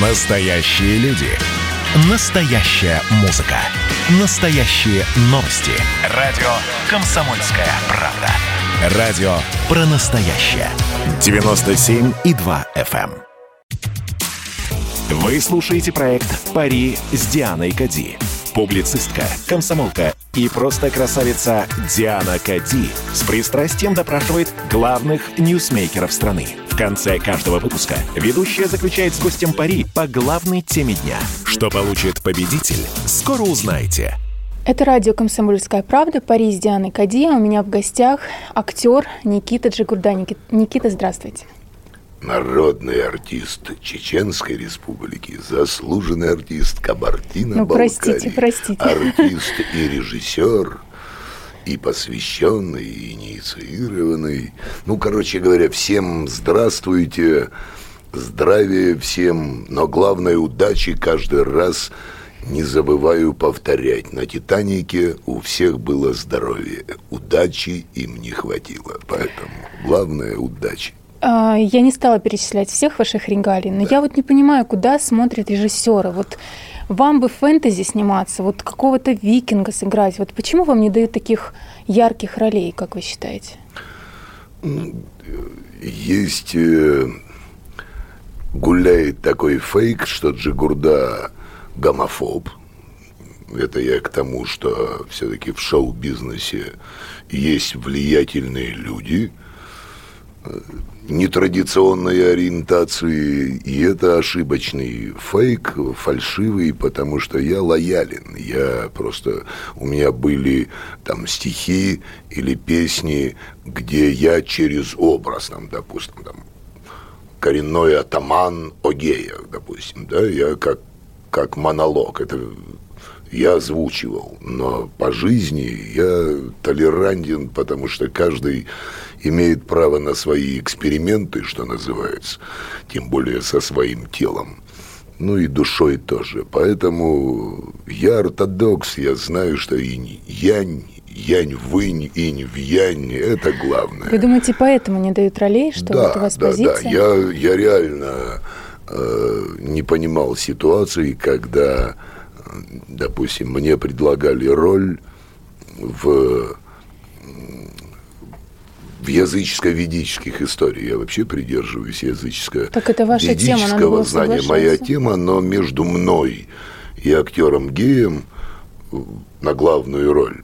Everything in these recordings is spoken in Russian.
Настоящие люди. Настоящая музыка. Настоящие новости. Радио «Комсомольская правда». Радио про настоящее. 97,2 FM. эм. Вы слушаете проект «Пари с Дианой Кади». Публицистка, комсомолка и просто красавица Диана Кади с пристрастием допрашивает главных ньюсмейкеров страны. В конце каждого выпуска ведущая заключает с гостем пари по главной теме дня. Что получит победитель, скоро узнаете. Это радио «Комсомольская правда», Пари с Дианой Кади. У меня в гостях актер Никита Джигурда. Никит- Никита, здравствуйте. Народный артист Чеченской Республики, заслуженный артист Кабардино Ну, простите, простите. артист и режиссер, и посвященный, и инициированный. Ну, короче говоря, всем здравствуйте, здравия всем, но главное удачи каждый раз не забываю повторять. На «Титанике» у всех было здоровье. Удачи им не хватило. Поэтому главное – удачи. А, Я не стала перечислять всех ваших регалий, но я вот не понимаю, куда смотрят режиссеры. Вот вам бы фэнтези сниматься, вот какого-то викинга сыграть. Вот почему вам не дают таких ярких ролей, как вы считаете? Есть, э, гуляет такой фейк, что Джигурда гомофоб. Это я к тому, что все-таки в шоу-бизнесе есть влиятельные люди нетрадиционной ориентации, и это ошибочный фейк, фальшивый, потому что я лоялен. Я просто... У меня были там стихи или песни, где я через образ, там, допустим, там, коренной атаман Огея, допустим, да, я как, как монолог, это я озвучивал, но по жизни я толерантен, потому что каждый имеет право на свои эксперименты, что называется, тем более со своим телом, ну и душой тоже. Поэтому я ортодокс, я знаю, что инь, янь, янь в инь, инь в янь, это главное. Вы думаете, поэтому не дают ролей, что да, вот у вас да, позиция? да. Я, я реально э, не понимал ситуации, когда, допустим, мне предлагали роль в в языческо-ведических историях. Я вообще придерживаюсь языческо Так это ваша тема, надо ведического было знания. Моя тема, но между мной и актером геем на главную роль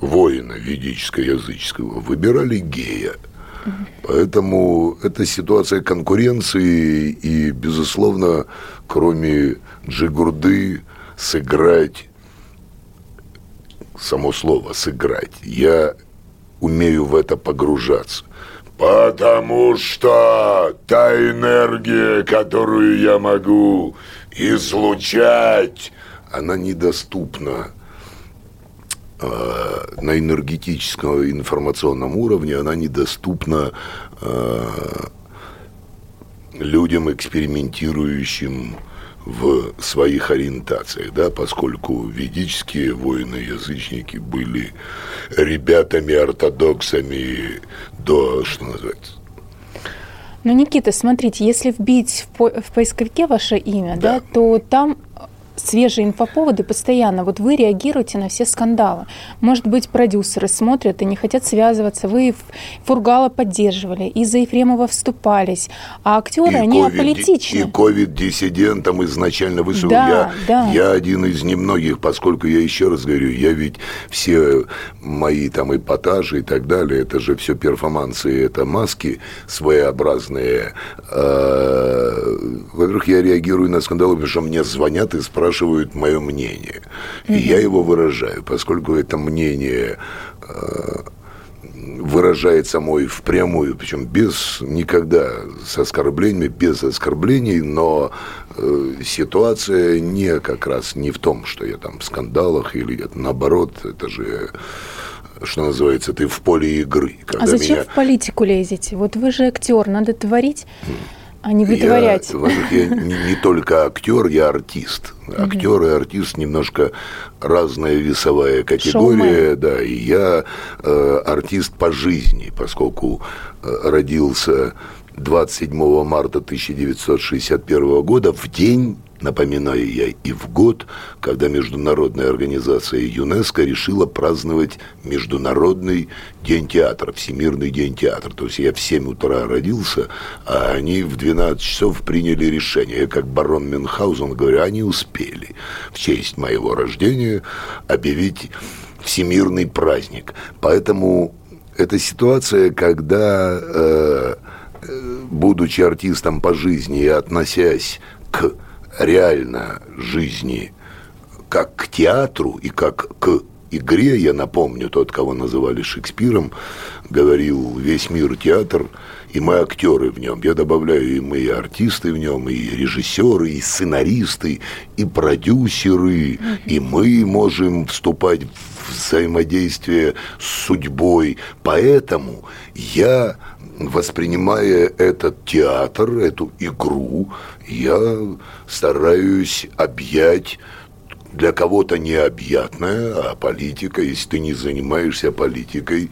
воина ведическо-языческого выбирали гея. Поэтому это ситуация конкуренции, и, безусловно, кроме Джигурды, сыграть, само слово «сыграть», я умею в это погружаться. Потому что та энергия, которую я могу излучать, она недоступна на энергетическом информационном уровне, она недоступна э, людям, экспериментирующим в своих ориентациях, да, поскольку ведические воины-язычники были ребятами-ортодоксами до, что называется, Ну, Никита, смотрите, если вбить в, по- в поисковике ваше имя, да. Да. то там свежие инфоповоды постоянно. Вот вы реагируете на все скандалы. Может быть, продюсеры смотрят и не хотят связываться. Вы Фургала поддерживали, из-за Ефремова вступались. А актеры, они ковид- аполитичны. И ковид-диссидентам изначально выступил. Да, я, да. я один из немногих, поскольку я еще раз говорю, я ведь все мои там эпатажи и так далее, это же все перформансы, это маски своеобразные. А, Во-первых, я реагирую на скандалы, потому что мне звонят и спрашивают мое мнение. И я его выражаю, поскольку это мнение а, выражается мой впрямую, причем без никогда с оскорблениями, без оскорблений, но э, ситуация не как раз не в том, что я там в скандалах или это, наоборот, это же что называется, ты в поле игры. А зачем в политику лезете? Вот вы же актер, надо творить, а не вытворять. Я, я не, не только актер, я артист. Актер и артист немножко разная весовая категория, Шоумен. да. И я э, артист по жизни, поскольку э, родился 27 марта 1961 года в день Напоминаю я и в год, когда Международная организация ЮНЕСКО решила праздновать Международный день театра, Всемирный день театра. То есть я в 7 утра родился, а они в 12 часов приняли решение. Я как барон Мюнхгаузен говорю, они успели в честь моего рождения объявить всемирный праздник. Поэтому это ситуация, когда, э, э будучи артистом по жизни и относясь к реально жизни как к театру и как к игре, я напомню, тот, кого называли Шекспиром, говорил «весь мир театр», и мы актеры в нем. Я добавляю, и мы и артисты в нем, и режиссеры, и сценаристы, и продюсеры, и мы можем вступать в взаимодействие с судьбой. Поэтому я воспринимая этот театр, эту игру, я стараюсь объять для кого-то необъятное, а политика, если ты не занимаешься политикой,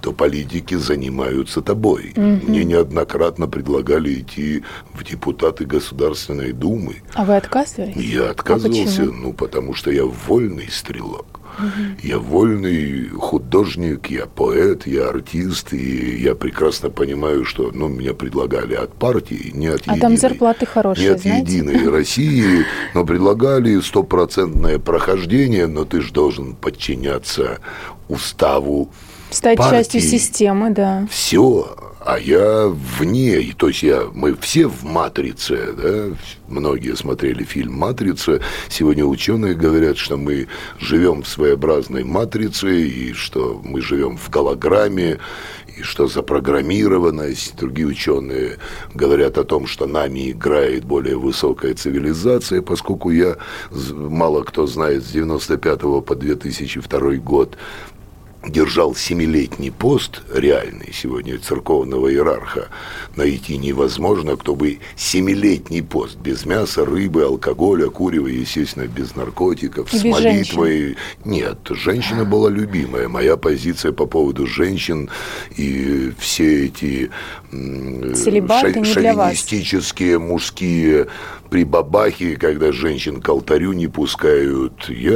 то политики занимаются тобой. Угу. Мне неоднократно предлагали идти в депутаты Государственной Думы. А вы отказывались? Я отказывался, а ну, потому что я вольный стрелок. Я вольный художник, я поэт, я артист, и я прекрасно понимаю, что ну, меня предлагали от партии, не от а единой. А там зарплаты хорошие, Не от знаете? единой России, но предлагали стопроцентное прохождение, но ты же должен подчиняться уставу Стать партии. частью системы, да. Все а я вне, то есть я, мы все в «Матрице», да, многие смотрели фильм «Матрица», сегодня ученые говорят, что мы живем в своеобразной «Матрице», и что мы живем в голограмме, и что запрограммированность, другие ученые говорят о том, что нами играет более высокая цивилизация, поскольку я, мало кто знает, с 95 по 2002 год держал семилетний пост реальный сегодня церковного иерарха найти невозможно, кто бы семилетний пост без мяса, рыбы, алкоголя, курева, естественно, без наркотиков, И с молитвой. Женщин. Нет, женщина была любимая. Моя позиция по поводу женщин и все эти ша- шовинистические мужские при бабахе, когда женщин к алтарю не пускают. Я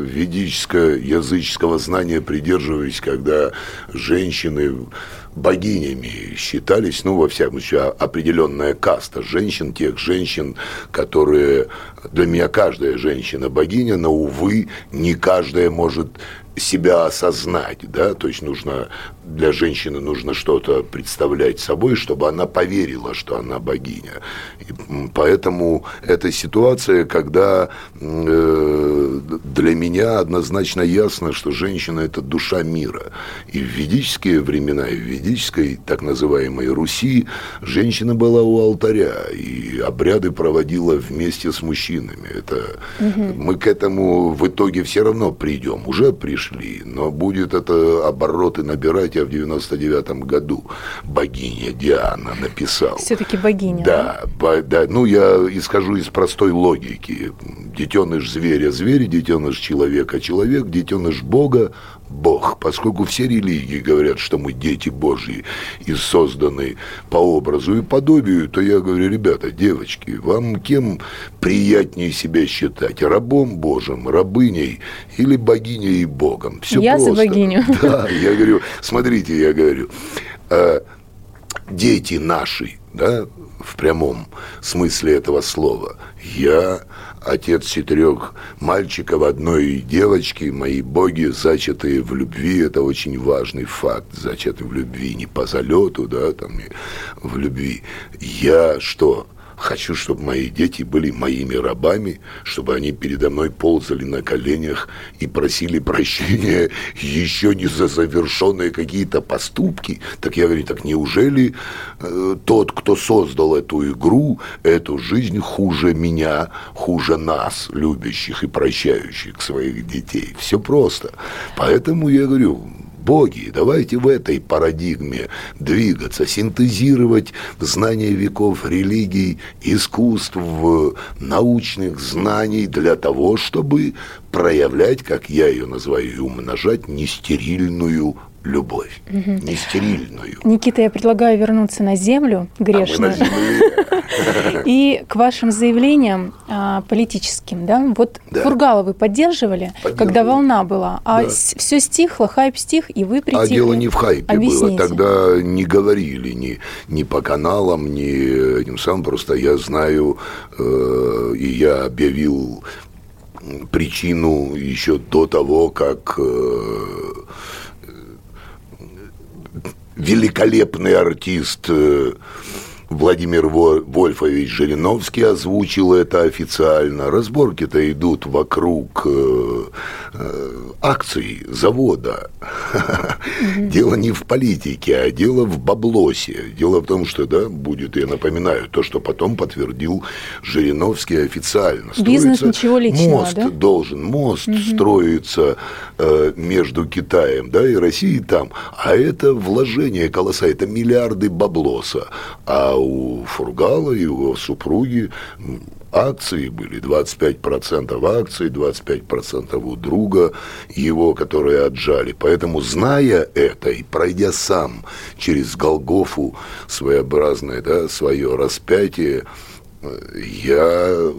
ведическо-языческого знания придерживаюсь, когда женщины богинями считались, ну, во всяком случае, определенная каста женщин, тех женщин, которые... Для меня каждая женщина богиня, но, увы, не каждая может себя осознать, да, то есть нужно для женщины нужно что-то представлять собой, чтобы она поверила, что она богиня. И поэтому эта ситуация, когда э, для меня однозначно ясно, что женщина это душа мира. И в ведические времена, и в ведической так называемой Руси женщина была у алтаря и обряды проводила вместе с мужчинами. Это угу. мы к этому в итоге все равно придем, уже пришли, но будет это обороты набирать, я в 99 году богиня Диана написал. Все-таки богиня. Да, да? да, ну я исхожу из простой логики. Детеныш зверя зверь, детеныш человека человек, детеныш Бога Бог, поскольку все религии говорят, что мы дети Божьи и созданы по образу и подобию, то я говорю, ребята, девочки, вам кем приятнее себя считать? Рабом Божьим, рабыней или богиней и Богом? Все я просто. за богиню. Да, я говорю, смотрите, я говорю, э, дети наши, да, в прямом смысле этого слова, я отец четырех мальчиков, одной девочки, мои боги, зачатые в любви, это очень важный факт, зачатые в любви, не по залету, да, там, в любви. Я что, Хочу, чтобы мои дети были моими рабами, чтобы они передо мной ползали на коленях и просили прощения еще не за завершенные какие-то поступки. Так я говорю, так неужели э, тот, кто создал эту игру, эту жизнь хуже меня, хуже нас, любящих и прощающих своих детей? Все просто. Поэтому я говорю, боги, давайте в этой парадигме двигаться, синтезировать знания веков религий, искусств, научных знаний для того, чтобы проявлять, как я ее называю, умножать нестерильную любовь, угу. не стерильную. Никита, я предлагаю вернуться на землю грешную. А И к вашим заявлениям а, политическим, да? Вот да. Фургала вы поддерживали, когда волна была, а да. все стихло, хайп стих, и вы притихли. А дело не в хайпе Объясните. было, тогда не говорили ни, ни по каналам, ни этим самым, просто я знаю, э, и я объявил причину еще до того, как э, великолепный артист э, Владимир Вольфович Жириновский озвучил это официально. Разборки-то идут вокруг э, э, акций завода. Дело не в политике, а дело в баблосе. Дело в том, что, да, будет, я напоминаю, то, что потом подтвердил Жириновский официально. Бизнес ничего личного, Мост да? должен, мост строится э, между Китаем, да, и Россией там. А это вложение колосса, это миллиарды баблоса. А у Фургала и у его супруги акции были, 25% акций, 25% у друга его, которые отжали. Поэтому, зная это и пройдя сам через Голгофу своеобразное, да, свое распятие, я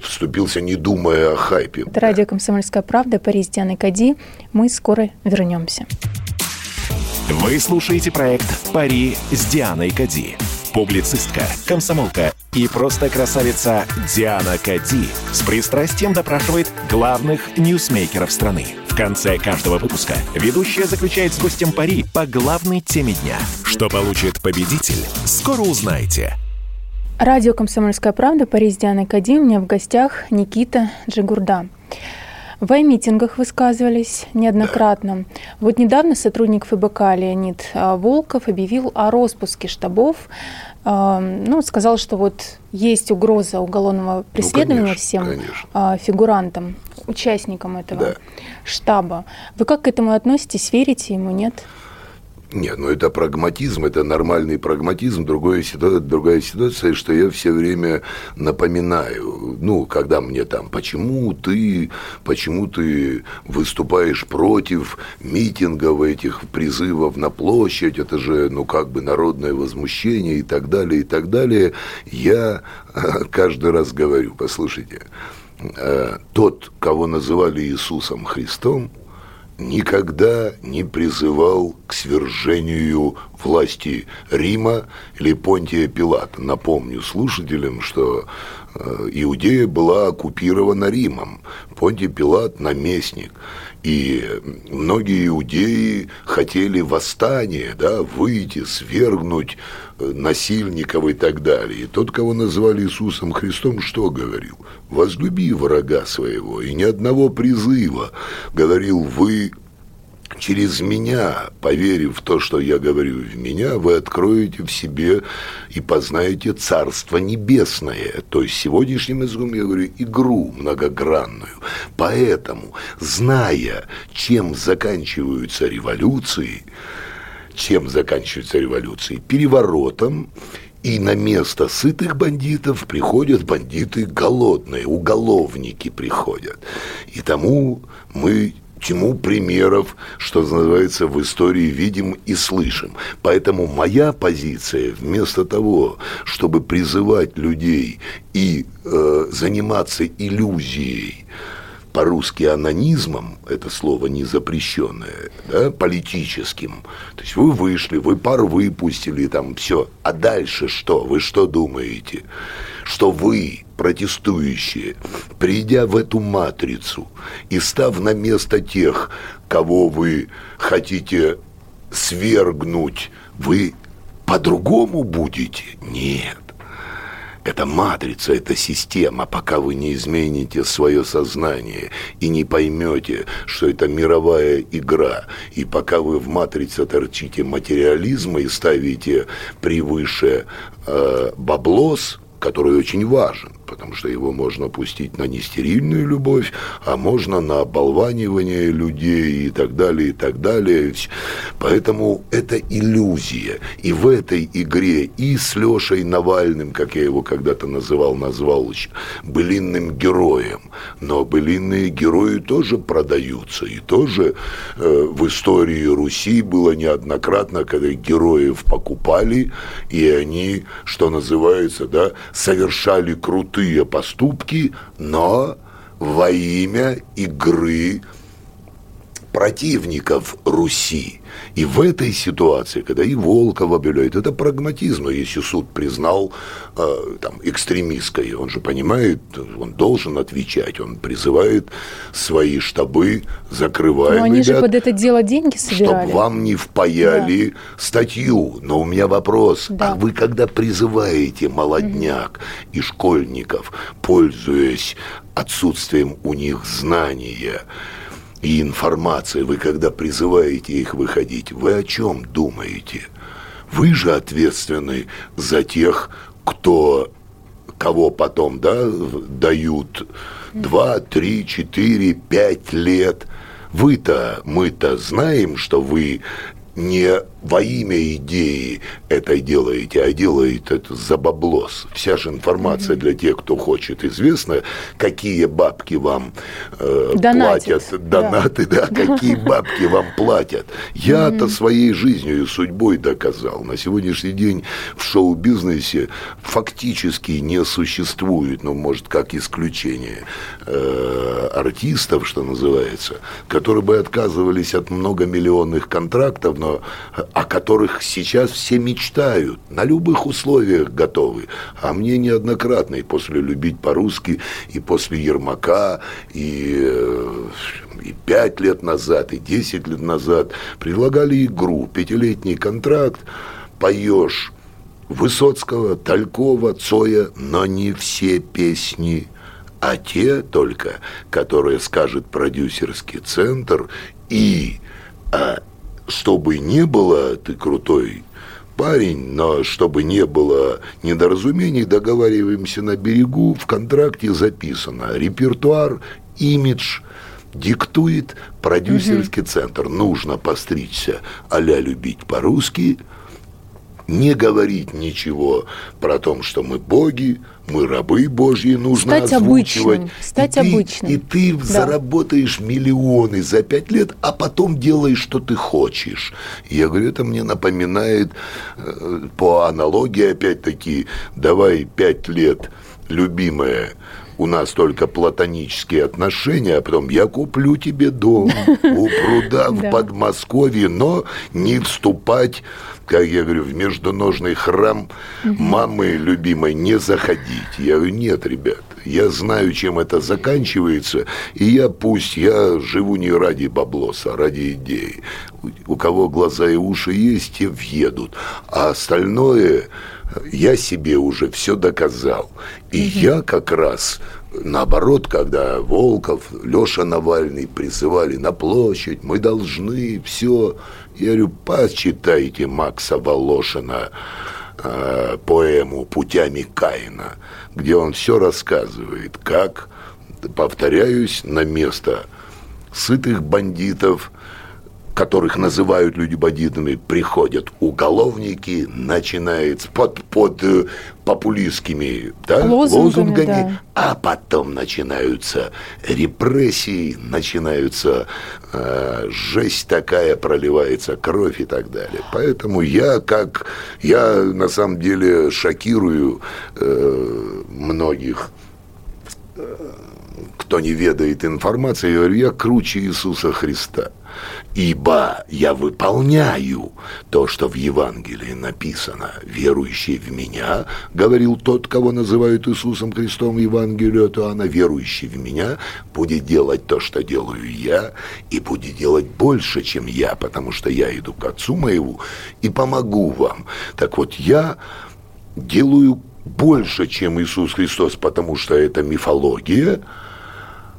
вступился, не думая о хайпе. Это радио «Комсомольская правда», Париж, Диана Кади. Мы скоро вернемся. Вы слушаете проект «Пари с Дианой Кади». Публицистка, комсомолка и просто красавица Диана Кади с пристрастием допрашивает главных ньюсмейкеров страны. В конце каждого выпуска ведущая заключает с гостем пари по главной теме дня. Что получит победитель, скоро узнаете. Радио «Комсомольская правда», Париж, Диана Кади. У меня в гостях Никита Джигурда. В митингах высказывались неоднократно. Вот недавно сотрудник ФБК Леонид а, Волков объявил о распуске штабов. А, ну, сказал, что вот есть угроза уголовного преследования ну, конечно, всем конечно. А, фигурантам, участникам этого да. штаба. Вы как к этому относитесь? Верите ему, нет? Нет, ну это прагматизм, это нормальный прагматизм. Другая ситуация, другая ситуация, что я все время напоминаю, ну, когда мне там, почему ты, почему ты выступаешь против митингов этих призывов на площадь, это же, ну, как бы народное возмущение и так далее, и так далее. Я каждый раз говорю, послушайте, э, тот, кого называли Иисусом Христом, никогда не призывал к свержению власти Рима или Понтия Пилата. Напомню слушателям, что Иудея была оккупирована Римом. Понтий Пилат – наместник. И многие иудеи хотели восстания, да, выйти, свергнуть э, насильников и так далее. И тот, кого назвали Иисусом Христом, что говорил? «Возлюби врага своего». И ни одного призыва. Говорил, вы через меня, поверив в то, что я говорю в меня, вы откроете в себе и познаете Царство Небесное. То есть сегодняшним языком я говорю игру многогранную. Поэтому, зная, чем заканчиваются революции, чем заканчиваются революции? Переворотом, и на место сытых бандитов приходят бандиты голодные, уголовники приходят. И тому мы чему примеров, что называется, в истории видим и слышим. Поэтому моя позиция, вместо того, чтобы призывать людей и э, заниматься иллюзией, по-русски анонизмом, это слово не запрещенное, да, политическим. То есть вы вышли, вы пар выпустили, там все. А дальше что? Вы что думаете? Что вы, протестующие, придя в эту матрицу и став на место тех, кого вы хотите свергнуть, вы по-другому будете? Нет. Это матрица, это система, пока вы не измените свое сознание и не поймете, что это мировая игра, и пока вы в матрице торчите материализма и ставите превыше э, баблос, который очень важен, потому что его можно пустить на нестерильную любовь, а можно на оболванивание людей и так далее, и так далее. Поэтому это иллюзия. И в этой игре и с Лешей Навальным, как я его когда-то называл, назвал былинным героем, но былинные герои тоже продаются, и тоже э, в истории Руси было неоднократно, когда героев покупали, и они, что называется, да, совершали крутые поступки, но во имя игры противников Руси. И в этой ситуации, когда и Волков объявляет, это прагматизм, но если суд признал э, там, экстремистской, он же понимает, он должен отвечать, он призывает свои штабы, закрываем, Но они ребят, же под это дело деньги собирали. Чтобы вам не впаяли да. статью. Но у меня вопрос, да. а вы когда призываете молодняк угу. и школьников, пользуясь отсутствием у них знания, и информации, вы когда призываете их выходить, вы о чем думаете? Вы же ответственны за тех, кто, кого потом да, дают 2, 3, 4, 5 лет. Вы-то, мы-то знаем, что вы не во имя идеи это делаете, а делаете это за баблос. Вся же информация для тех, кто хочет, известна, какие бабки вам э, платят, донаты, да, да какие бабки вам платят. Я-то своей жизнью и судьбой доказал. На сегодняшний день в шоу-бизнесе фактически не существует, ну, может, как исключение, э, артистов, что называется, которые бы отказывались от многомиллионных контрактов, но о которых сейчас все мечтают, на любых условиях готовы. А мне неоднократно и после «Любить по-русски», и после «Ермака», и, э, и пять лет назад, и десять лет назад предлагали игру, пятилетний контракт, поешь Высоцкого, Талькова, Цоя, но не все песни, а те только, которые скажет продюсерский центр и а, чтобы не было, ты крутой парень, но чтобы не было недоразумений, договариваемся на берегу, в контракте записано репертуар, имидж, диктует продюсерский угу. центр. Нужно постричься а-ля любить по-русски – не говорить ничего про то, что мы боги, мы рабы Божьи, нужно Стать озвучивать. Обычным. Стать и обычным. Ты, и ты да. заработаешь миллионы за пять лет, а потом делаешь, что ты хочешь. я говорю, это мне напоминает э, по аналогии, опять-таки, давай пять лет, любимая, у нас только платонические отношения, а потом я куплю тебе дом у пруда в Подмосковье, но не вступать как я говорю, в междуножный храм мамы любимой не заходить. Я говорю, нет, ребят, я знаю, чем это заканчивается, и я пусть, я живу не ради баблоса, а ради идеи. У кого глаза и уши есть, те въедут. А остальное я себе уже все доказал. И угу. я как раз наоборот, когда Волков, Леша Навальный призывали на площадь, мы должны все. Я говорю, почитайте Макса Волошина э, поэму «Путями Каина», где он все рассказывает, как, повторяюсь, на место сытых бандитов – которых называют люди бандитами, приходят уголовники, начинается под, под э, популистскими да, лозунгами, лозунгами да. а потом начинаются репрессии, начинаются э, жесть такая, проливается кровь и так далее. Поэтому я как, я на самом деле шокирую э, многих э, кто не ведает информации, я говорю, я круче Иисуса Христа ибо я выполняю то, что в Евангелии написано. Верующий в меня, говорил тот, кого называют Иисусом Христом Евангелию от Иоанна, верующий в меня будет делать то, что делаю я, и будет делать больше, чем я, потому что я иду к Отцу моему и помогу вам. Так вот, я делаю больше, чем Иисус Христос, потому что это мифология –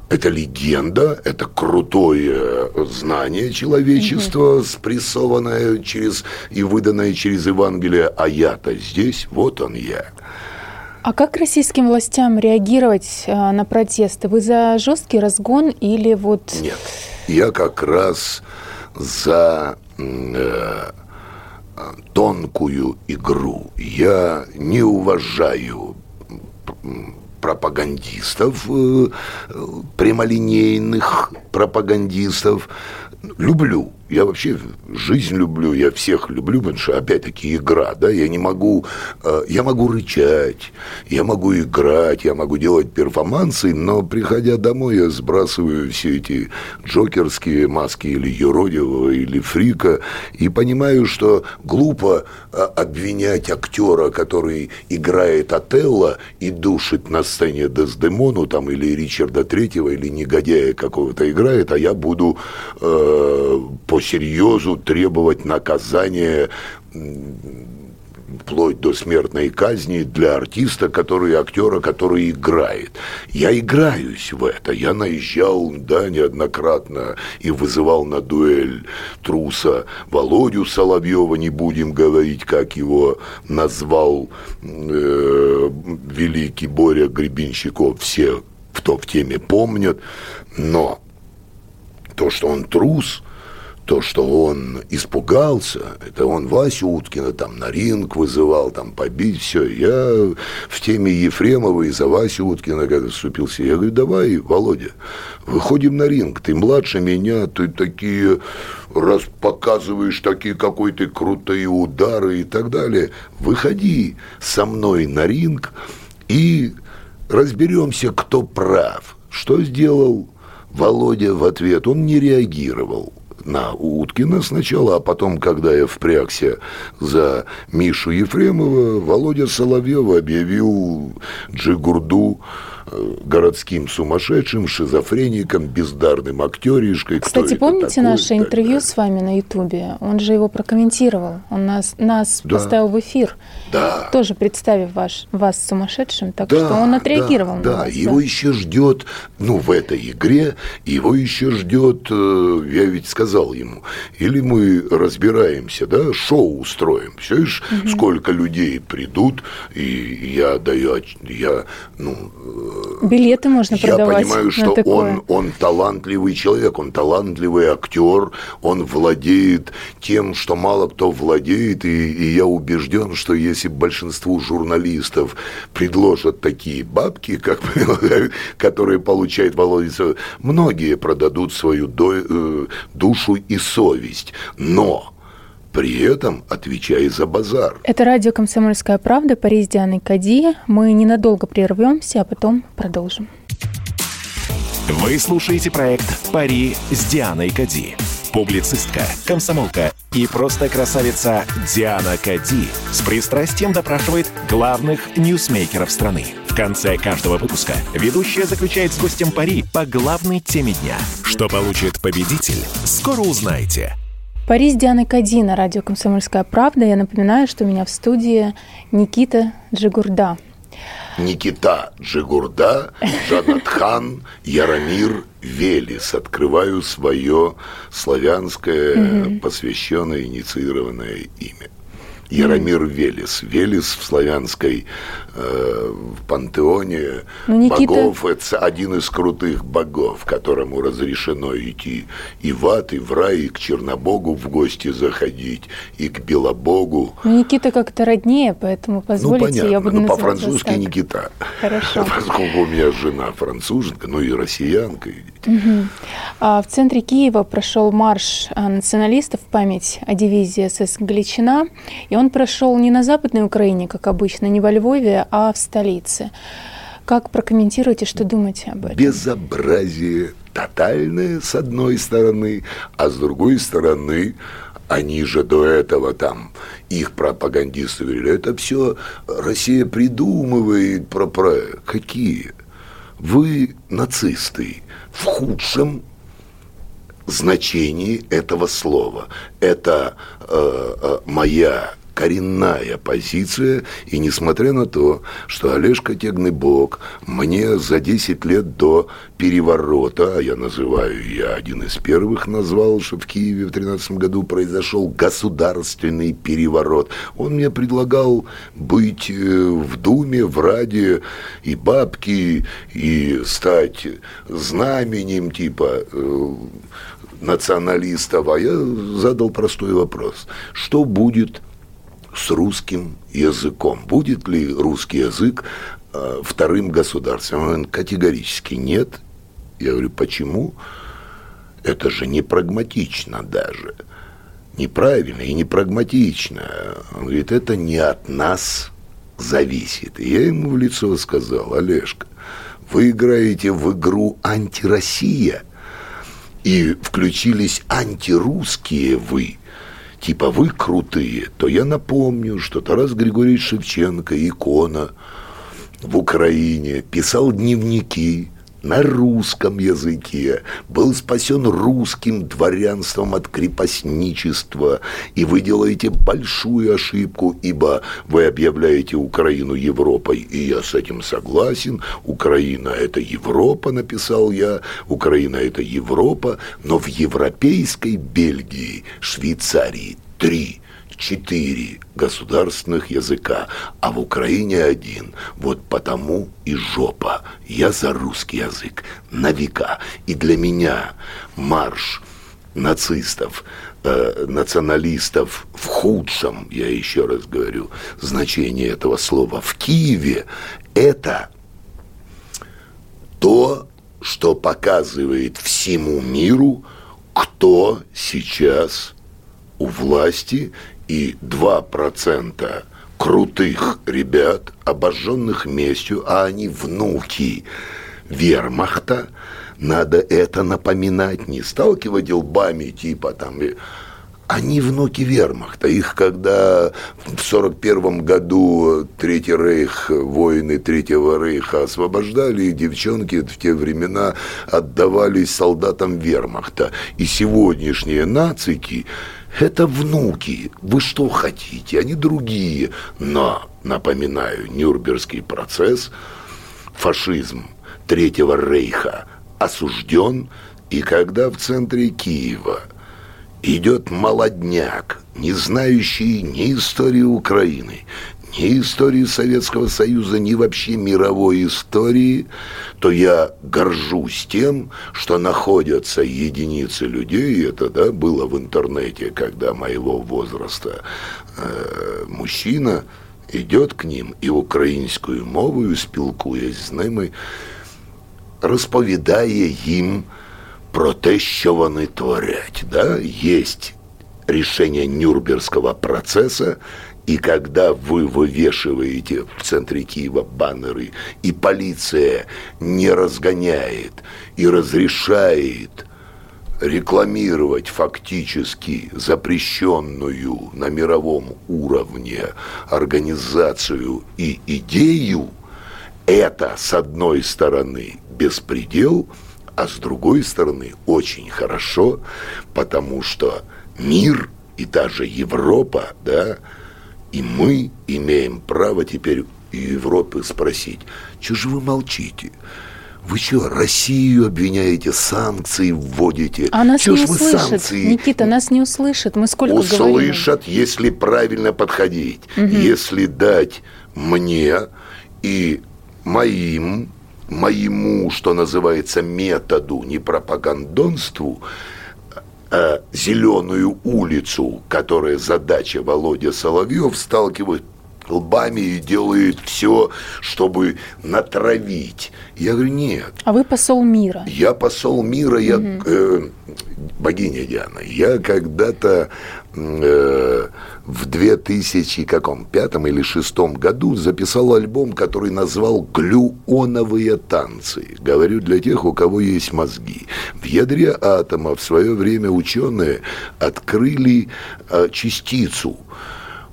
это легенда, это крутое знание человечества, угу. спрессованное через и выданное через Евангелие, а я-то здесь, вот он я. А как российским властям реагировать э, на протесты? Вы за жесткий разгон или вот... Нет, я как раз за э, тонкую игру. Я не уважаю пропагандистов, э, прямолинейных пропагандистов. Люблю я вообще жизнь люблю, я всех люблю, потому что, опять-таки, игра, да, я не могу, э, я могу рычать, я могу играть, я могу делать перформансы, но, приходя домой, я сбрасываю все эти джокерские маски или юродивого, или фрика, и понимаю, что глупо э, обвинять актера, который играет Отелло и душит на сцене Дездемону, там, или Ричарда Третьего, или негодяя какого-то играет, а я буду э, серьезу требовать наказания вплоть до смертной казни для артиста, который, актера, который играет. Я играюсь в это. Я наезжал, да, неоднократно и вызывал на дуэль труса Володю Соловьева, не будем говорить, как его назвал э, великий Боря Гребенщиков. Все, кто в теме помнят. Но то, что он трус – то, что он испугался, это он Васю Уткина там на ринг вызывал, там побить, все. Я в теме Ефремова и за Васю Уткина, когда вступился, я говорю, давай, Володя, выходим на ринг, ты младше меня, ты такие, раз показываешь такие какой то крутые удары и так далее, выходи со мной на ринг и разберемся, кто прав. Что сделал Володя в ответ? Он не реагировал на Уткина сначала, а потом, когда я впрягся за Мишу Ефремова, Володя Соловьева объявил Джигурду городским сумасшедшим, шизофреником, бездарным актеришкой. Кстати, помните такой, наше интервью с вами на Ютубе? Он же его прокомментировал. Он нас, нас да. поставил в эфир. Да. Тоже представив ваш, вас сумасшедшим. Так да, что он отреагировал да, на да. вас. Его да. еще ждет, ну, в этой игре, его еще ждет, э, я ведь сказал ему, или мы разбираемся, да, шоу устроим. Все, угу. сколько людей придут, и я даю, я, ну, Билеты можно я продавать. Я понимаю, что он, он талантливый человек, он талантливый актер, он владеет тем, что мало кто владеет, и, и я убежден, что если большинству журналистов предложат такие бабки, как которые получает Володя, многие продадут свою э, душу и совесть. Но при этом отвечая за базар. Это радио «Комсомольская правда», Париж Дианы Кади. Мы ненадолго прервемся, а потом продолжим. Вы слушаете проект «Пари с Дианой Кади». Публицистка, комсомолка и просто красавица Диана Кади с пристрастием допрашивает главных ньюсмейкеров страны. В конце каждого выпуска ведущая заключает с гостем пари по главной теме дня. Что получит победитель, скоро узнаете – Париж Дианы Кади на радио «Комсомольская правда». Я напоминаю, что у меня в студии Никита Джигурда. Никита Джигурда, Жанатхан, Яромир Велес. Открываю свое славянское, посвященное, инициированное имя. Яромир Велес. Велес в славянской э, в пантеоне ну, Никита... богов. Это один из крутых богов, которому разрешено идти и в ад, и в рай, и к Чернобогу в гости заходить, и к Белобогу. Ну, Никита как-то роднее, поэтому позволите, ну, понятно, я буду ну, по-французски Никита. Хорошо. Поскольку у меня жена француженка, ну и россиянка. Угу. В центре Киева прошел марш а, националистов в память о дивизии СС Галичина, и он прошел не на Западной Украине, как обычно, не во Львове, а в столице. Как прокомментируете, что думаете об этом? Безобразие тотальное, с одной стороны, а с другой стороны, они же до этого там, их пропагандисты говорили, это все Россия придумывает про, про... Какие? Вы нацисты в худшем значении этого слова. Это э, э, моя коренная позиция, и несмотря на то, что Олежка Тегныбок мне за 10 лет до переворота, а я называю, я один из первых назвал, что в Киеве в 13 году произошел государственный переворот. Он мне предлагал быть э, в Думе, в Раде и бабки, и стать знаменем типа э, националистов, а я задал простой вопрос. Что будет с русским языком? Будет ли русский язык э, вторым государством? Он категорически нет. Я говорю, почему? Это же не прагматично даже. Неправильно и не прагматично. Он говорит, это не от нас зависит. И я ему в лицо сказал, Олежка, вы играете в игру антироссия – и включились антирусские вы, типа вы крутые, то я напомню, что Тарас Григорьевич Шевченко, икона в Украине, писал дневники, на русском языке, был спасен русским дворянством от крепостничества, и вы делаете большую ошибку, ибо вы объявляете Украину Европой, и я с этим согласен. Украина – это Европа, написал я, Украина – это Европа, но в европейской Бельгии, Швейцарии три – четыре государственных языка, а в Украине один. Вот потому и жопа. Я за русский язык на века. И для меня марш нацистов, э, националистов в худшем, я еще раз говорю, значение этого слова в Киеве, это то, что показывает всему миру, кто сейчас у власти и 2% крутых ребят, обожженных местью, а они внуки вермахта, надо это напоминать, не сталкивать лбами типа там... Они внуки вермахта. Их когда в сорок первом году Третий Рейх, воины Третьего Рейха освобождали, и девчонки в те времена отдавались солдатам вермахта. И сегодняшние нацики это внуки. Вы что хотите? Они другие. Но, напоминаю, Нюрнбергский процесс, фашизм Третьего Рейха осужден, и когда в центре Киева идет молодняк, не знающий ни истории Украины, ни истории Советского Союза, ни вообще мировой истории, то я горжусь тем, что находятся единицы людей, и это да, было в интернете, когда моего возраста э, мужчина идет к ним і українською мовою спілкуясь з ними, розповідає їм про те, що вони творять. Да? Є рішення Нюрнбергського процесу, и когда вы вывешиваете в центре Киева баннеры, и полиция не разгоняет и разрешает рекламировать фактически запрещенную на мировом уровне организацию и идею, это, с одной стороны, беспредел, а с другой стороны, очень хорошо, потому что мир и даже Европа, да, и мы имеем право теперь у Европы спросить, что же вы молчите? Вы что, Россию обвиняете, санкции вводите? А нас чё не услышат, санкции? Никита, нас не услышат. Мы сколько говорим? Услышат, если правильно подходить. Если дать мне и моим, моему, что называется, методу, не пропагандонству, э, зеленую улицу, которая задача Володя Соловьев, сталкивает лбами и делает все, чтобы натравить. Я говорю, нет. А вы посол мира. Я посол мира, я э, богиня Диана. Я когда-то э, в 2000 каком пятом или шестом году записал альбом, который назвал «Глюоновые танцы». Говорю для тех, у кого есть мозги. В ядре атома в свое время ученые открыли э, частицу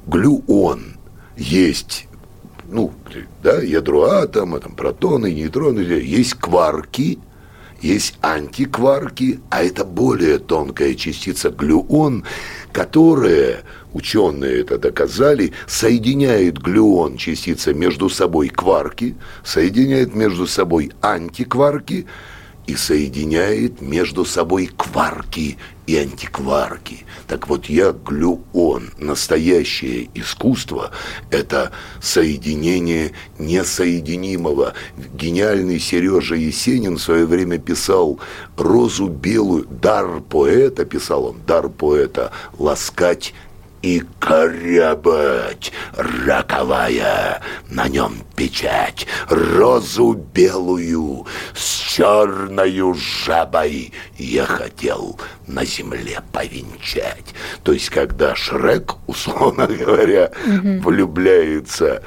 глюон. Есть ну, да, ядро атома, там, протоны, нейтроны, есть кварки, есть антикварки, а это более тонкая частица глюон, которая, ученые это доказали, соединяет глюон частица между собой кварки, соединяет между собой антикварки, и соединяет между собой кварки и антикварки. Так вот, я глюон, настоящее искусство – это соединение несоединимого. Гениальный Сережа Есенин в свое время писал «Розу белую», «Дар поэта», писал он, «Дар поэта» – ласкать и корябать, раковая, на нем печать, розу белую с черною жабой я хотел на земле повенчать. То есть, когда Шрек, условно говоря, угу. влюбляется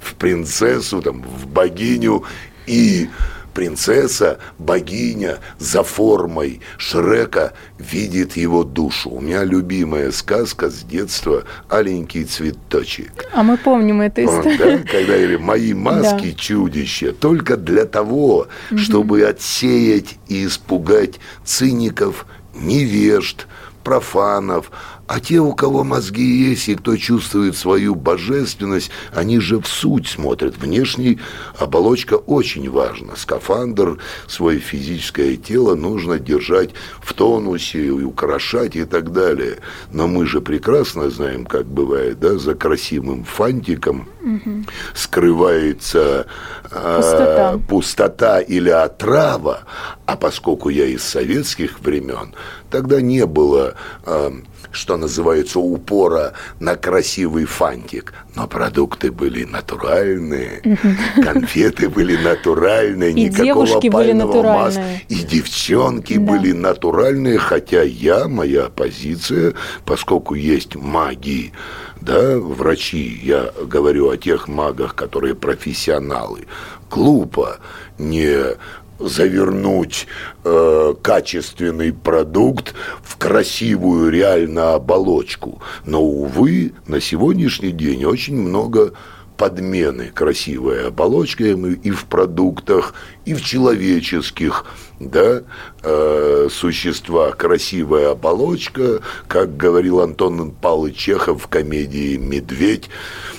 в принцессу, там, в богиню и принцесса, богиня за формой Шрека видит его душу. У меня любимая сказка с детства «Аленький цветочек». А мы помним эту историю. Да? Когда или «Мои маски да. чудища» только для того, угу. чтобы отсеять и испугать циников, невежд, профанов, а те, у кого мозги есть и кто чувствует свою божественность, они же в суть смотрят. Внешний оболочка очень важна. Скафандр, свое физическое тело нужно держать в тонусе, и украшать и так далее. Но мы же прекрасно знаем, как бывает, да, за красивым фантиком угу. скрывается пустота. Э, пустота или отрава. А поскольку я из советских времен, тогда не было... Э, что называется, упора на красивый фантик. Но продукты были натуральные, конфеты были натуральные, и никакого пального масла. И девчонки да. были натуральные, хотя я, моя позиция, поскольку есть маги, да, врачи, я говорю о тех магах, которые профессионалы, глупо не завернуть э, качественный продукт в красивую реально оболочку. Но, увы, на сегодняшний день очень много подмены красивой оболочкой и в продуктах, и в человеческих да, э, существа. Красивая оболочка, как говорил Антон Павлович Чехов в комедии «Медведь»,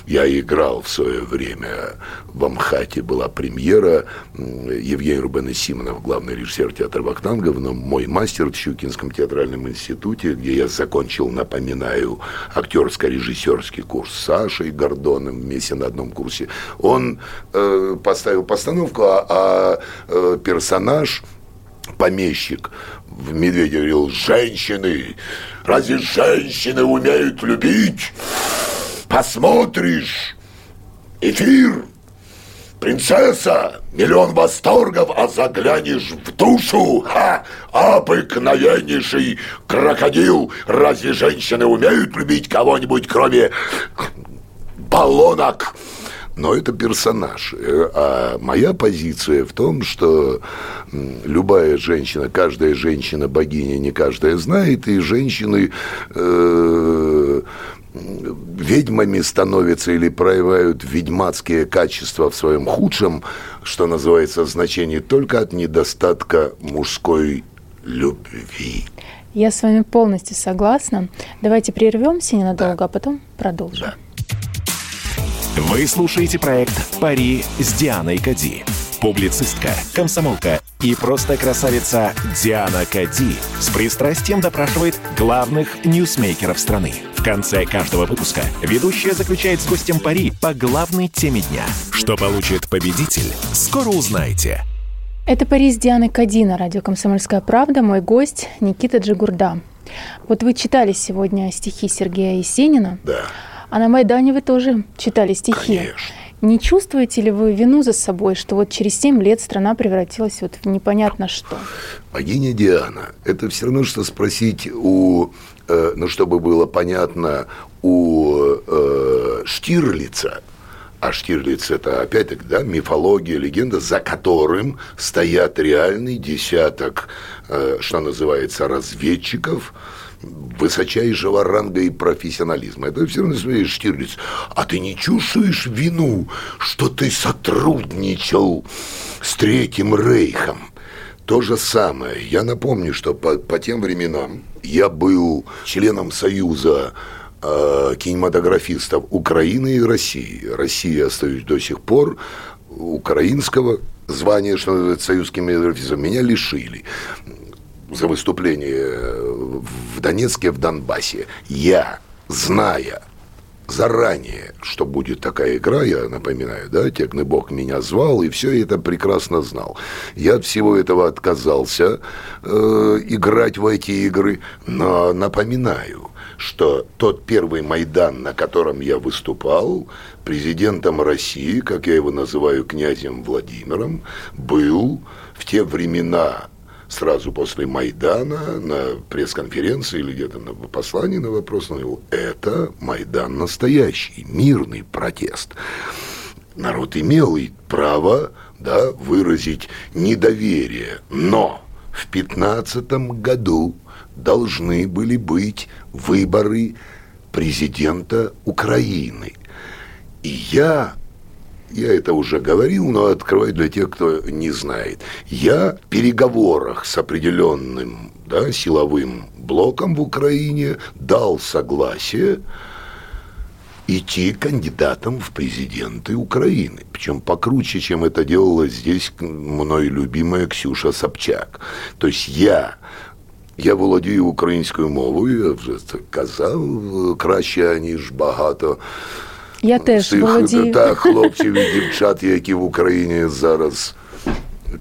я играл в свое время в Амхате, была премьера, Евгений Рубен Симонов, главный режиссер театра Вахтангов, но мой мастер в Щукинском театральном институте, где я закончил, напоминаю, актерско-режиссерский курс с Сашей Гордоном вместе на одном курсе, он э, поставил постановку, а, а э, персонаж помещик. В «Медведе» говорил, женщины, разве женщины умеют любить? посмотришь! Эфир, принцесса, миллион восторгов, а заглянешь в душу, ха, обыкновеннейший крокодил. Разве женщины умеют любить кого-нибудь, кроме баллонок? Но это персонаж. Э, а моя позиция в том, что любая женщина, каждая женщина богиня, не каждая знает, и женщины э, ведьмами становятся или проявляют ведьмацкие качества в своем худшем, что называется, значении только от недостатка мужской любви. Я с вами полностью согласна. Давайте прервемся ненадолго, да. а потом продолжим. Да. Вы слушаете проект «Пари с Дианой Кади». Публицистка, комсомолка и просто красавица Диана Кади с пристрастием допрашивает главных ньюсмейкеров страны. В конце каждого выпуска ведущая заключает с гостем пари по главной теме дня. Что получит победитель, скоро узнаете. Это пари с Дианой Кади на радио «Комсомольская правда». Мой гость Никита Джигурда. Вот вы читали сегодня стихи Сергея Есенина. Да. А на Майдане вы тоже читали стихи. Конечно. Не чувствуете ли вы вину за собой, что вот через 7 лет страна превратилась вот в непонятно что? Богиня Диана. Это все равно, что спросить у, э, ну, чтобы было понятно, у э, Штирлица, а Штирлиц это опять-таки да, мифология, легенда, за которым стоят реальный десяток, э, что называется, разведчиков, высочайшего ранга и профессионализма. Это все равно смотришь, Штирлиц, а ты не чувствуешь вину, что ты сотрудничал с Третьим Рейхом? То же самое. Я напомню, что по, по тем временам я был членом Союза э, кинематографистов Украины и России. Россия остаюсь до сих пор украинского звания, что называется, союз кинематографистов. Меня лишили за выступление в Донецке, в Донбассе. Я, зная заранее, что будет такая игра, я напоминаю, да, Текный Бог меня звал, и все это прекрасно знал. Я от всего этого отказался э, играть в эти игры, но напоминаю, что тот первый Майдан, на котором я выступал, президентом России, как я его называю, князем Владимиром, был в те времена сразу после Майдана на пресс-конференции или где-то на послании на вопрос на него, это Майдан настоящий, мирный протест. Народ имел и право да, выразить недоверие, но в 15 году должны были быть выборы президента Украины. И я я это уже говорил, но открываю для тех, кто не знает. Я в переговорах с определенным да, силовым блоком в Украине дал согласие идти кандидатом в президенты Украины. Причем покруче, чем это делала здесь мной любимая Ксюша Собчак. То есть я я володію українською мовою, я вже це казав краще, ніж багато я теж цих володію. Та, хлопців і дівчат, які в Україні зараз.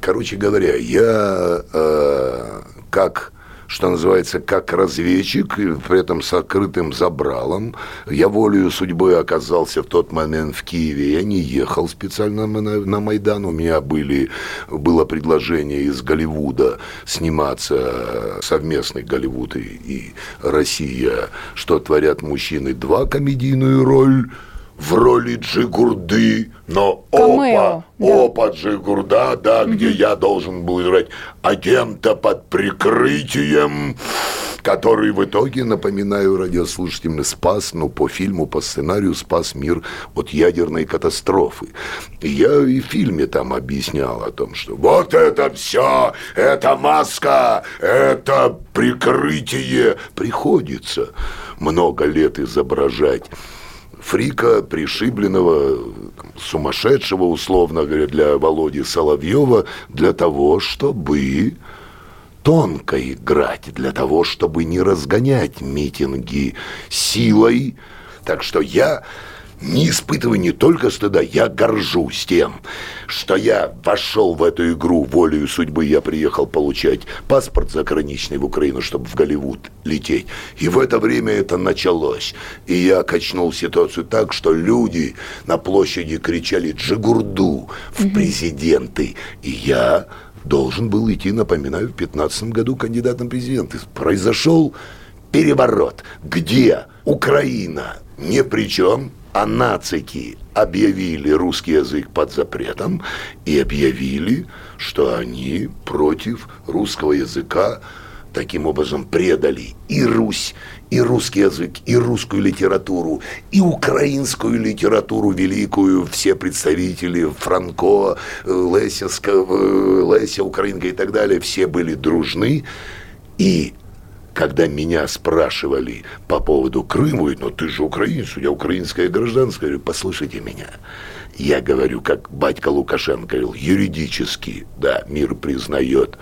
Короче говоря, я э, как что называется, как разведчик, при этом с открытым забралом. Я волею судьбы оказался в тот момент в Киеве. Я не ехал специально на, на Майдан. У меня были, было предложение из Голливуда сниматься совместный Голливуд и, и Россия, что творят мужчины, два комедийную роль – в роли Джигурды, но Камео, опа, да. опа Джигурда, да, угу. где я должен был играть агента под прикрытием, который в итоге, напоминаю радиослушателям, спас, ну, по фильму, по сценарию спас мир от ядерной катастрофы. Я и в фильме там объяснял о том, что вот это все, это маска, это прикрытие. Приходится много лет изображать фрика, пришибленного, сумасшедшего, условно говоря, для Володи Соловьева, для того, чтобы тонко играть, для того, чтобы не разгонять митинги силой. Так что я не испытываю не только стыда, я горжусь тем, что я вошел в эту игру волею судьбы. Я приехал получать паспорт заграничный в Украину, чтобы в Голливуд лететь. И в это время это началось. И я качнул ситуацию так, что люди на площади кричали «Джигурду» в президенты. И я должен был идти, напоминаю, в 15 году кандидатом в президенты. Произошел переворот, где Украина ни при чем, а нацики объявили русский язык под запретом и объявили, что они против русского языка. Таким образом предали и Русь, и русский язык, и русскую литературу, и украинскую литературу великую, все представители Франко, Леся, Леся Украинка и так далее, все были дружны, и когда меня спрашивали по поводу Крыма, ну ты же украинец, у тебя украинское гражданство, я говорю, послушайте меня. Я говорю, как батька Лукашенко говорил, юридически, да, мир признает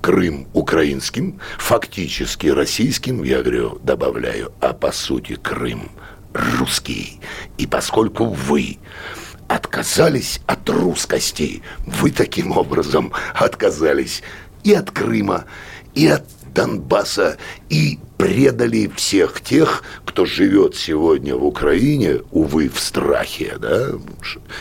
Крым украинским, фактически российским, я говорю, добавляю, а по сути Крым русский. И поскольку вы отказались от русскости, вы таким образом отказались и от Крыма, и от Донбасса и предали всех тех, кто живет сегодня в Украине, увы, в страхе, да,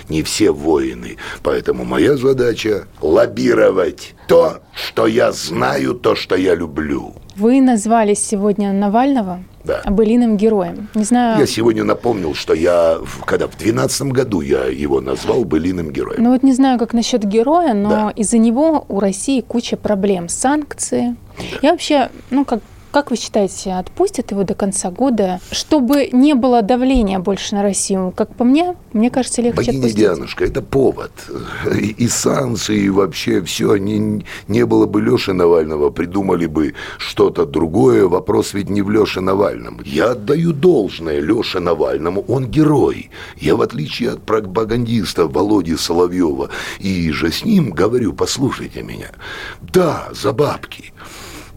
не все воины. Поэтому моя задача лоббировать то, что я знаю, то, что я люблю. Вы назвали сегодня Навального да. былиным героем. Не знаю... Я сегодня напомнил, что я, когда в 2012 году я его назвал былиным героем. Ну вот не знаю, как насчет героя, но да. из-за него у России куча проблем. Санкции. Да. Я вообще, ну как Как вы считаете, отпустят его до конца года, чтобы не было давления больше на Россию? Как по мне, мне кажется, легче Богиня отпустить. Дианушка, это повод. И, и санкции, и вообще все. Не, не было бы Леши Навального, придумали бы что-то другое. Вопрос ведь не в Леше Навальном. Я отдаю должное Леше Навальному. Он герой. Я, в отличие от пропагандиста Володи Соловьева и же с ним говорю, послушайте меня. Да, за бабки.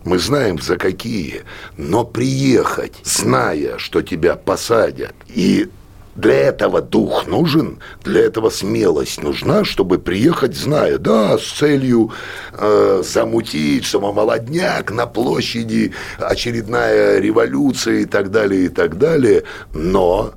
Мы знаем, за какие. Но приехать, зная, что тебя посадят, и для этого дух нужен, для этого смелость нужна, чтобы приехать, зная, да, с целью э, замутить, что молодняк на площади, очередная революция и так далее, и так далее. Но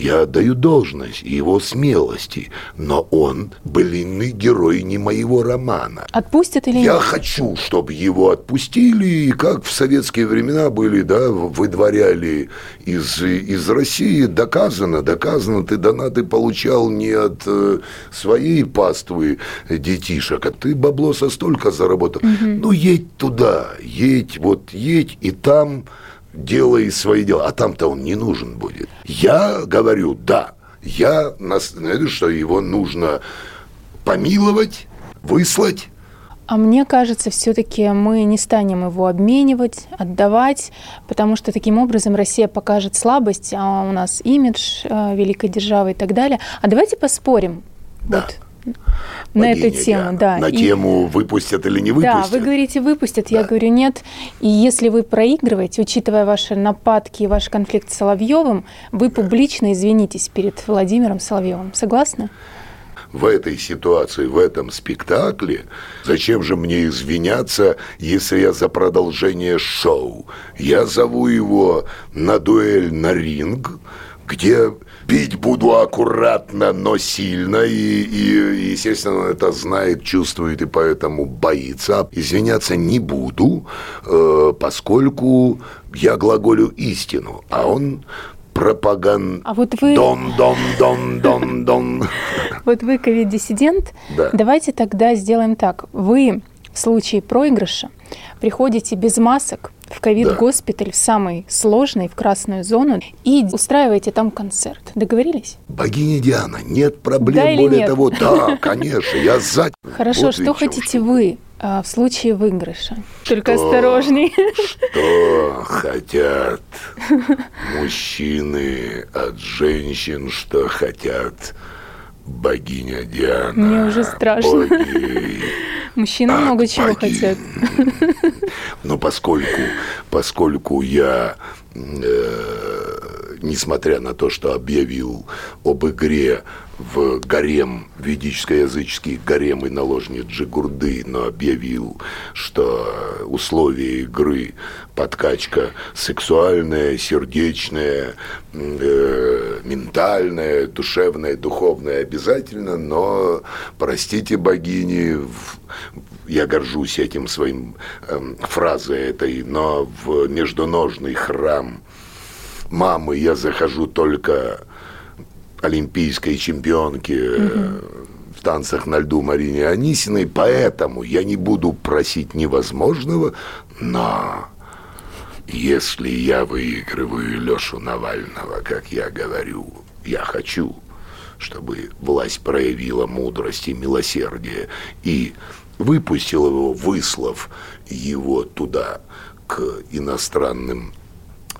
я даю должность его смелости, но он блинный герой не моего романа. Отпустят или Я нет? хочу, чтобы его отпустили, и как в советские времена были, да, выдворяли из, из России, доказано, доказано, ты донаты получал не от э, своей паствы детишек, а ты бабло со столько заработал. Ну, едь туда, едь, вот едь, и там делай свои дела, а там-то он не нужен будет. Я говорю, да, я, нас- знаете, что его нужно помиловать, выслать, А мне кажется, все-таки мы не станем его обменивать, отдавать, потому что таким образом Россия покажет слабость, а у нас имидж э, великой державы и так далее. А давайте поспорим Да. вот на эту тему, да. На И- тему выпустят или не Да, выпустят. вы говорите выпустят, я говорю нет. И если вы проигрываете, учитывая ваши нападки и ваш конфликт с Соловьевым, вы публично извинитесь перед Владимиром Соловьевым. Согласны? В этой ситуации, в этом спектакле, зачем же мне извиняться, если я за продолжение шоу? Я зову его на дуэль на ринг, где бить буду аккуратно, но сильно, и, и, естественно, он это знает, чувствует и поэтому боится. Извиняться не буду, э, поскольку я глаголю истину, а он пропаган... А вот вы- Дон, дон, дон, дон, дон. Вот вы ковид-диссидент. Да. Давайте тогда сделаем так. Вы в случае проигрыша приходите без масок в ковид-госпиталь, в самый сложный, в красную зону, и устраиваете там концерт. Договорились? Богиня Диана, нет проблем. Да Более нет? того, да, конечно, я за. Хорошо, Вот что хотите вы а, в случае выигрыша? Только Что? осторожней. Что хотят мужчины от женщин, что хотят богиня Диана. Мне уже страшно. боги. Мужчины Ах, много чего боги. хотят. Но поскольку, поскольку я, э, несмотря на то, что объявил об игре в гарем, ведическо-языческий гарем и наложниц Джигурды, но объявил, что условия игры подкачка сексуальная, сердечная, э, ментальная, душевная, духовная обязательно, но, простите, богини, в- я горжусь этим своим эм, фразой этой, но в междуножный храм мамы я захожу только олимпийской чемпионки э, в танцах на льду Марине Анисиной, поэтому я не буду просить невозможного, но если я выигрываю Лешу Навального, как я говорю, я хочу, чтобы власть проявила мудрость и милосердие и выпустила его, выслав его туда, к иностранным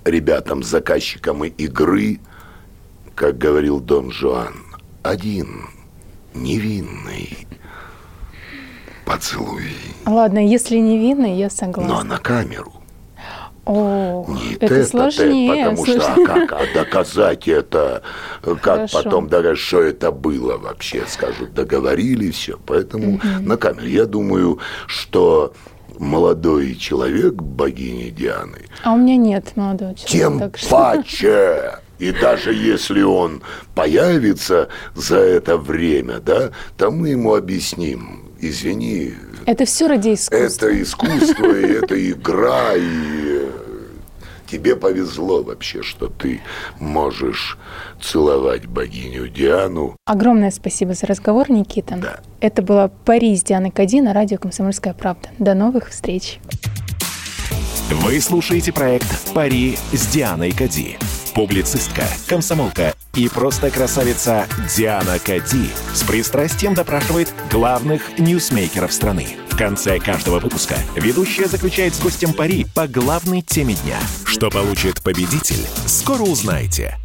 ребятам, заказчикам игры, как говорил Дон Жуан, один невинный поцелуй, Ладно, если невинный, я но согласна. на камеру. О, Не это тет-а-тет, сложнее. потому что а сложнее. как а доказать это, как Хорошо. потом доказать, что это было вообще, скажут, договорились, все. Поэтому на камеру. Я думаю, что молодой человек богини Дианы, А у меня нет молодого человека. тем так что- паче. И даже если он появится за это время, да, то мы ему объясним, извини, Это все ради искусства. это искусство, и это игра, и тебе повезло вообще, что ты можешь целовать богиню Диану. Огромное спасибо за разговор, Никита. Да. Это была Пари с Дианой Кади на радио «Комсомольская правда». До новых встреч. Вы слушаете проект «Пари с Дианой Кади». Публицистка, комсомолка и просто красавица Диана Кади с пристрастием допрашивает главных ньюсмейкеров страны. В конце каждого выпуска ведущая заключает с гостем пари по главной теме дня. Что получит победитель, скоро узнаете.